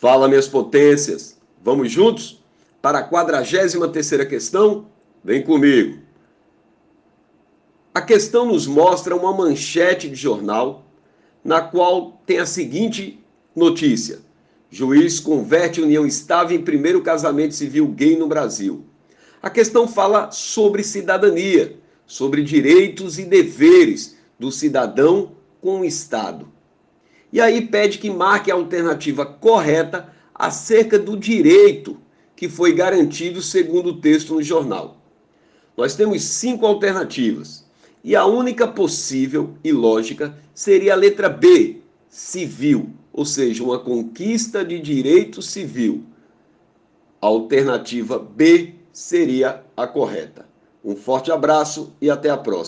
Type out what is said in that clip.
Fala, minhas potências. Vamos juntos para a 43 questão? Vem comigo. A questão nos mostra uma manchete de jornal na qual tem a seguinte notícia: Juiz converte união estável em primeiro casamento civil gay no Brasil. A questão fala sobre cidadania, sobre direitos e deveres do cidadão com o Estado. E aí pede que marque a alternativa correta acerca do direito que foi garantido segundo o texto no jornal. Nós temos cinco alternativas. E a única possível e lógica seria a letra B, civil, ou seja, uma conquista de direito civil. A alternativa B seria a correta. Um forte abraço e até a próxima.